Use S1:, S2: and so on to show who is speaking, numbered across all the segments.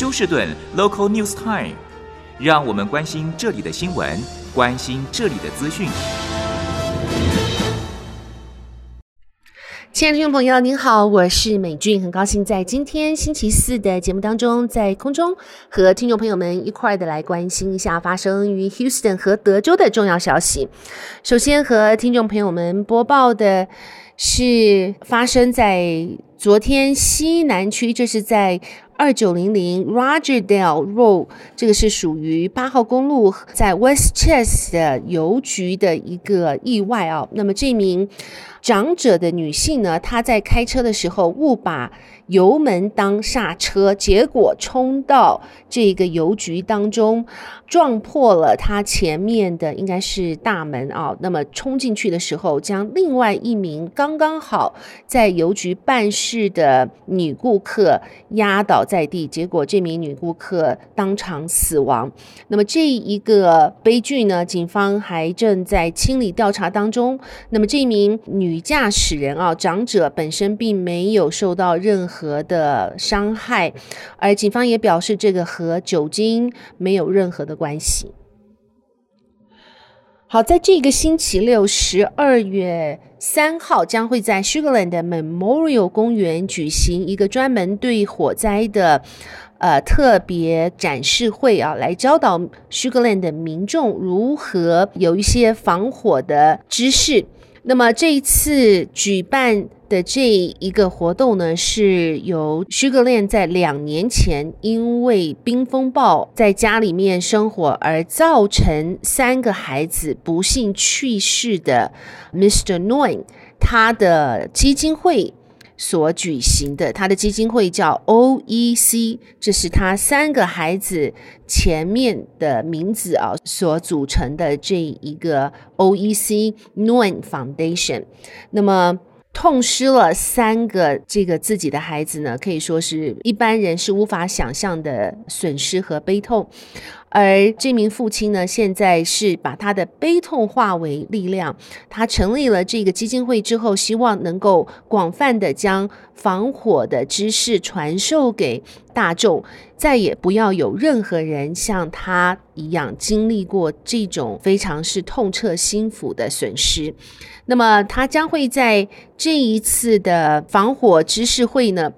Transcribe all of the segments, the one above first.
S1: 休士顿 Local News Time，让我们关心这里的新闻，关心这里的资讯。
S2: 亲爱的听众朋友，您好，我是美俊，很高兴在今天星期四的节目当中，在空中和听众朋友们一块的来关心一下发生于 Houston 和德州的重要消息。首先和听众朋友们播报的是发生在昨天西南区，这是在。二九零零 Rogerdale Road，这个是属于八号公路在 Westchester 的邮局的一个意外啊。那么这名长者的女性呢，她在开车的时候误把油门当刹车，结果冲到这个邮局当中，撞破了她前面的应该是大门啊。那么冲进去的时候，将另外一名刚刚好在邮局办事的女顾客压倒在地，结果这名女顾客当场死亡。那么这一个悲剧呢，警方还正在清理调查当中。那么这名女与驾驶人啊，长者本身并没有受到任何。的伤害，而警方也表示，这个和酒精没有任何的关系。好，在这个星期六，十二月三号，将会在 Sugar Land 的 Memorial 公园举行一个专门对火灾的呃特别展示会啊，来教导 Sugar Land 的民众如何有一些防火的知识。那么这一次举办的这一个活动呢，是由徐格恋在两年前因为冰风暴在家里面生活而造成三个孩子不幸去世的 Mr. Noyn 他的基金会所举行的，他的基金会叫 OEC，这是他三个孩子前面的名字啊所组成的这一个 OEC Nguyen Foundation。那么痛失了三个这个自己的孩子呢，可以说是一般人是无法想象的损失和悲痛。而这名父亲呢，现在是把他的悲痛化为力量。他成立了这个基金会之后，希望能够广泛的将防火的知识传授给大众，再也不要有任何人像他一样经历过这种非常是痛彻心腑的损失。那么，他将会在这一次的防火知识会呢，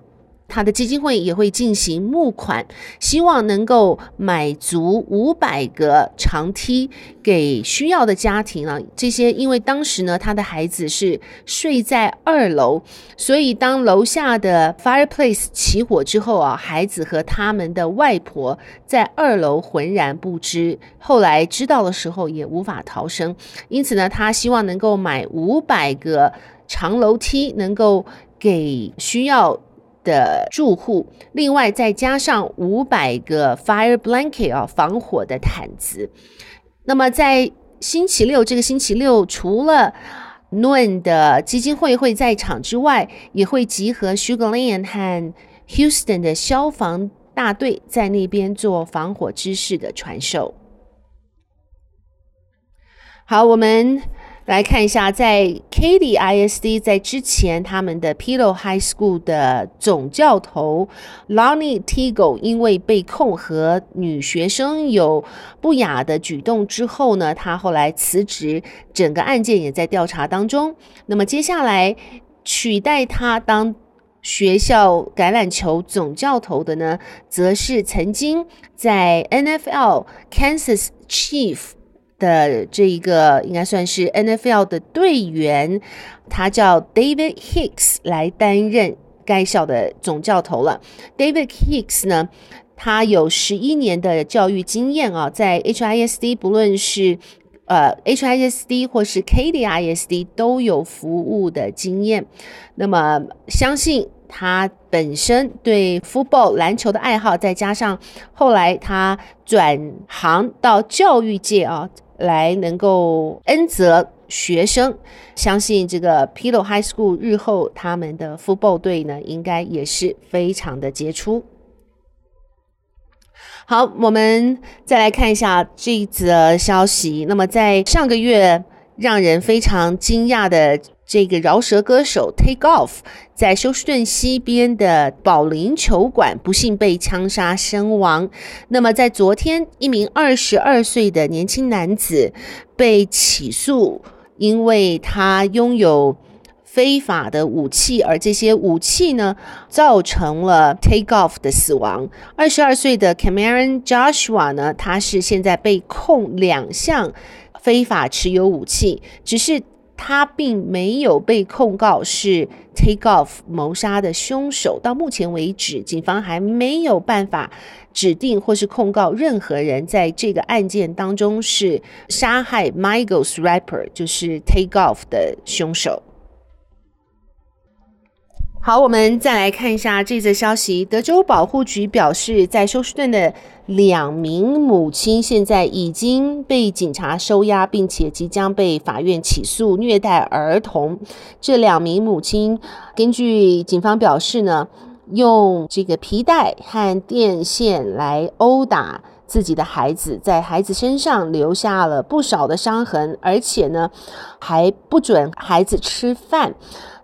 S2: 他的基金会也会进行募款，希望能够买足五百个长梯给需要的家庭啊。这些因为当时呢，他的孩子是睡在二楼，所以当楼下的 fireplace 起火之后啊，孩子和他们的外婆在二楼浑然不知，后来知道的时候也无法逃生。因此呢，他希望能够买五百个长楼梯，能够给需要。的住户，另外再加上五百个 fire blanket 啊，防火的毯子。那么在星期六，这个星期六，除了 Nguyen 的基金会会在场之外，也会集合 Sugar Land 和 Houston 的消防大队在那边做防火知识的传授。好，我们。来看一下，在 Katy ISD 在之前，他们的 Pillow High School 的总教头 Lonnie Tigo 因为被控和女学生有不雅的举动之后呢，他后来辞职，整个案件也在调查当中。那么接下来取代他当学校橄榄球总教头的呢，则是曾经在 NFL Kansas Chief。的这一个应该算是 NFL 的队员，他叫 David Hicks 来担任该校的总教头了。David Hicks 呢，他有十一年的教育经验啊，在 HISD 不论是呃 HISD 或是 K D I S D 都有服务的经验。那么相信他本身对 football 篮球的爱好，再加上后来他转行到教育界啊。来能够恩泽学生，相信这个 Pillow High School 日后他们的 football 队呢，应该也是非常的杰出。好，我们再来看一下这则消息。那么在上个月，让人非常惊讶的。这个饶舌歌手 Takeoff 在休斯顿西边的保龄球馆不幸被枪杀身亡。那么在昨天，一名二十二岁的年轻男子被起诉，因为他拥有非法的武器，而这些武器呢，造成了 Takeoff 的死亡。二十二岁的 Cameron Joshua 呢，他是现在被控两项非法持有武器，只是他并没有被控告是 Takeoff 谋杀的凶手。到目前为止，警方还没有办法指定或是控告任何人在这个案件当中是杀害 Michael's rapper，就是 Takeoff 的凶手。好，我们再来看一下这则消息。德州保护局表示，在休斯顿的两名母亲现在已经被警察收押，并且即将被法院起诉虐待儿童。这两名母亲根据警方表示呢，用这个皮带和电线来殴打自己的孩子，在孩子身上留下了不少的伤痕，而且呢，还不准孩子吃饭，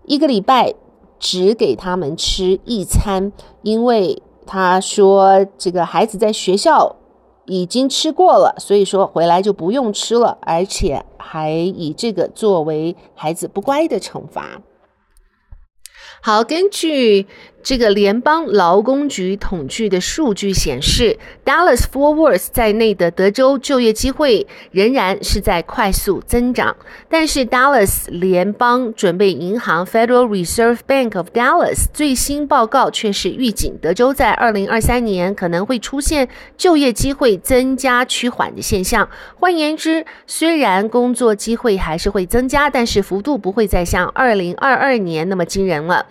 S2: 一个礼拜。只给他们吃一餐，因为他说这个孩子在学校已经吃过了，所以说回来就不用吃了，而且还以这个作为孩子不乖的惩罚。好，根据。这个联邦劳工局统计的数据显示，Dallas forwards 在内的德州就业机会仍然是在快速增长。但是，Dallas 联邦准备银行 （Federal Reserve Bank of Dallas） 最新报告却是预警，德州在2023年可能会出现就业机会增加趋缓的现象。换言之，虽然工作机会还是会增加，但是幅度不会再像2022年那么惊人了。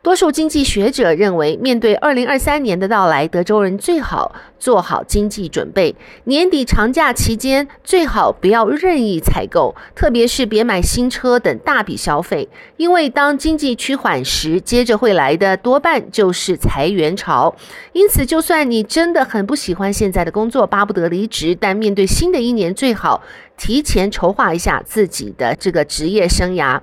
S2: 多数经济学学者认为，面对二零二三年的到来，德州人最好做好经济准备。年底长假期间，最好不要任意采购，特别是别买新车等大笔消费，因为当经济趋缓时，接着会来的多半就是裁员潮。因此，就算你真的很不喜欢现在的工作，巴不得离职，但面对新的一年，最好提前筹划一下自己的这个职业生涯。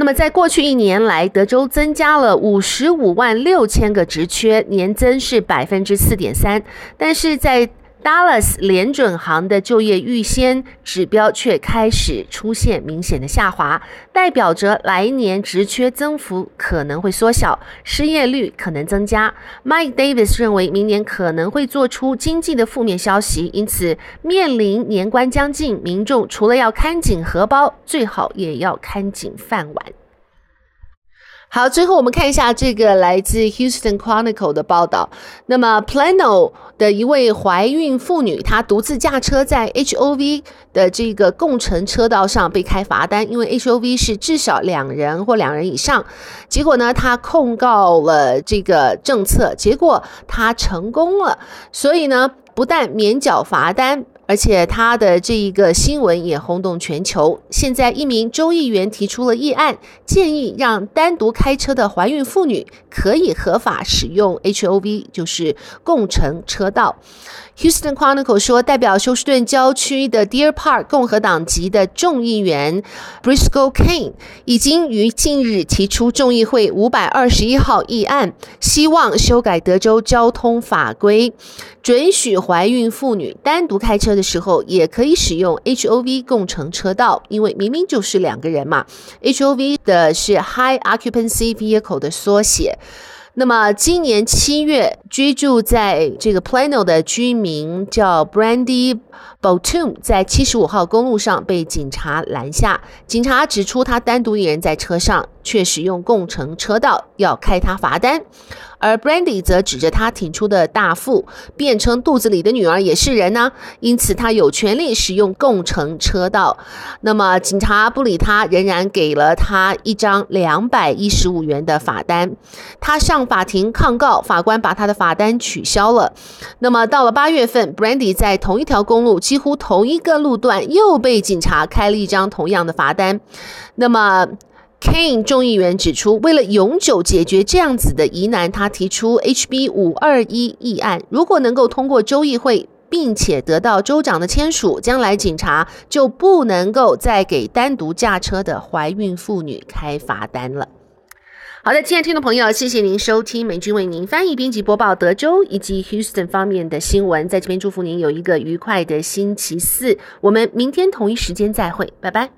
S2: 那么，在过去一年来，德州增加了五十五万六千个职缺，年增是百分之四点三，但是在 Dallas 联准行的就业预先指标却开始出现明显的下滑，代表着来年职缺增幅可能会缩小，失业率可能增加。Mike Davis 认为，明年可能会做出经济的负面消息，因此面临年关将近，民众除了要看紧荷包，最好也要看紧饭碗。好，最后我们看一下这个来自 Houston Chronicle 的报道。那么，Plano 的一位怀孕妇女，她独自驾车在 HOV 的这个共乘车道上被开罚单，因为 HOV 是至少两人或两人以上。结果呢，她控告了这个政策，结果她成功了，所以呢，不但免缴罚单。而且他的这一个新闻也轰动全球。现在一名州议员提出了议案，建议让单独开车的怀孕妇女可以合法使用 HOV，就是共乘车道。Houston Chronicle 说，代表休斯顿郊区的 Deer Park 共和党籍的众议员 Briscoe Cain 已经于近日提出众议会五百二十一号议案，希望修改德州交通法规，准许怀孕妇女单独开车的时候也可以使用 HOV 共乘车道，因为明明就是两个人嘛。HOV 的是 High Occupancy Vehicle 的缩写。那么今年七月，居住在这个 Plano 的居民叫 Brandy Bottom，在七十五号公路上被警察拦下。警察指出，他单独一人在车上，却使用共乘车道，要开他罚单。而 Brandy 则指着他挺出的大腹，辩称肚子里的女儿也是人呢、因此他有权利使用共乘车道。那么警察不理他，仍然给了他一张两百一十五元的罚单。他上法庭抗告，法官把他的罚单取消了。那么到了八月份，Brandy 在同一条公路，几乎同一个路段，又被警察开了一张同样的罚单。那么。Cain 众议员指出，为了永久解决这样子的疑难，他提出 HB 五二一议案，如果能够通过州议会，并且得到州长的签署，将来警察就不能够再给单独驾车的怀孕妇女开罚单了。好的，亲爱的听众朋友，谢谢您收听美军为您翻译、编辑、播报德州以及 Houston 方面的新闻，在这边祝福您有一个愉快的星期四。我们明天同一时间再会，拜拜。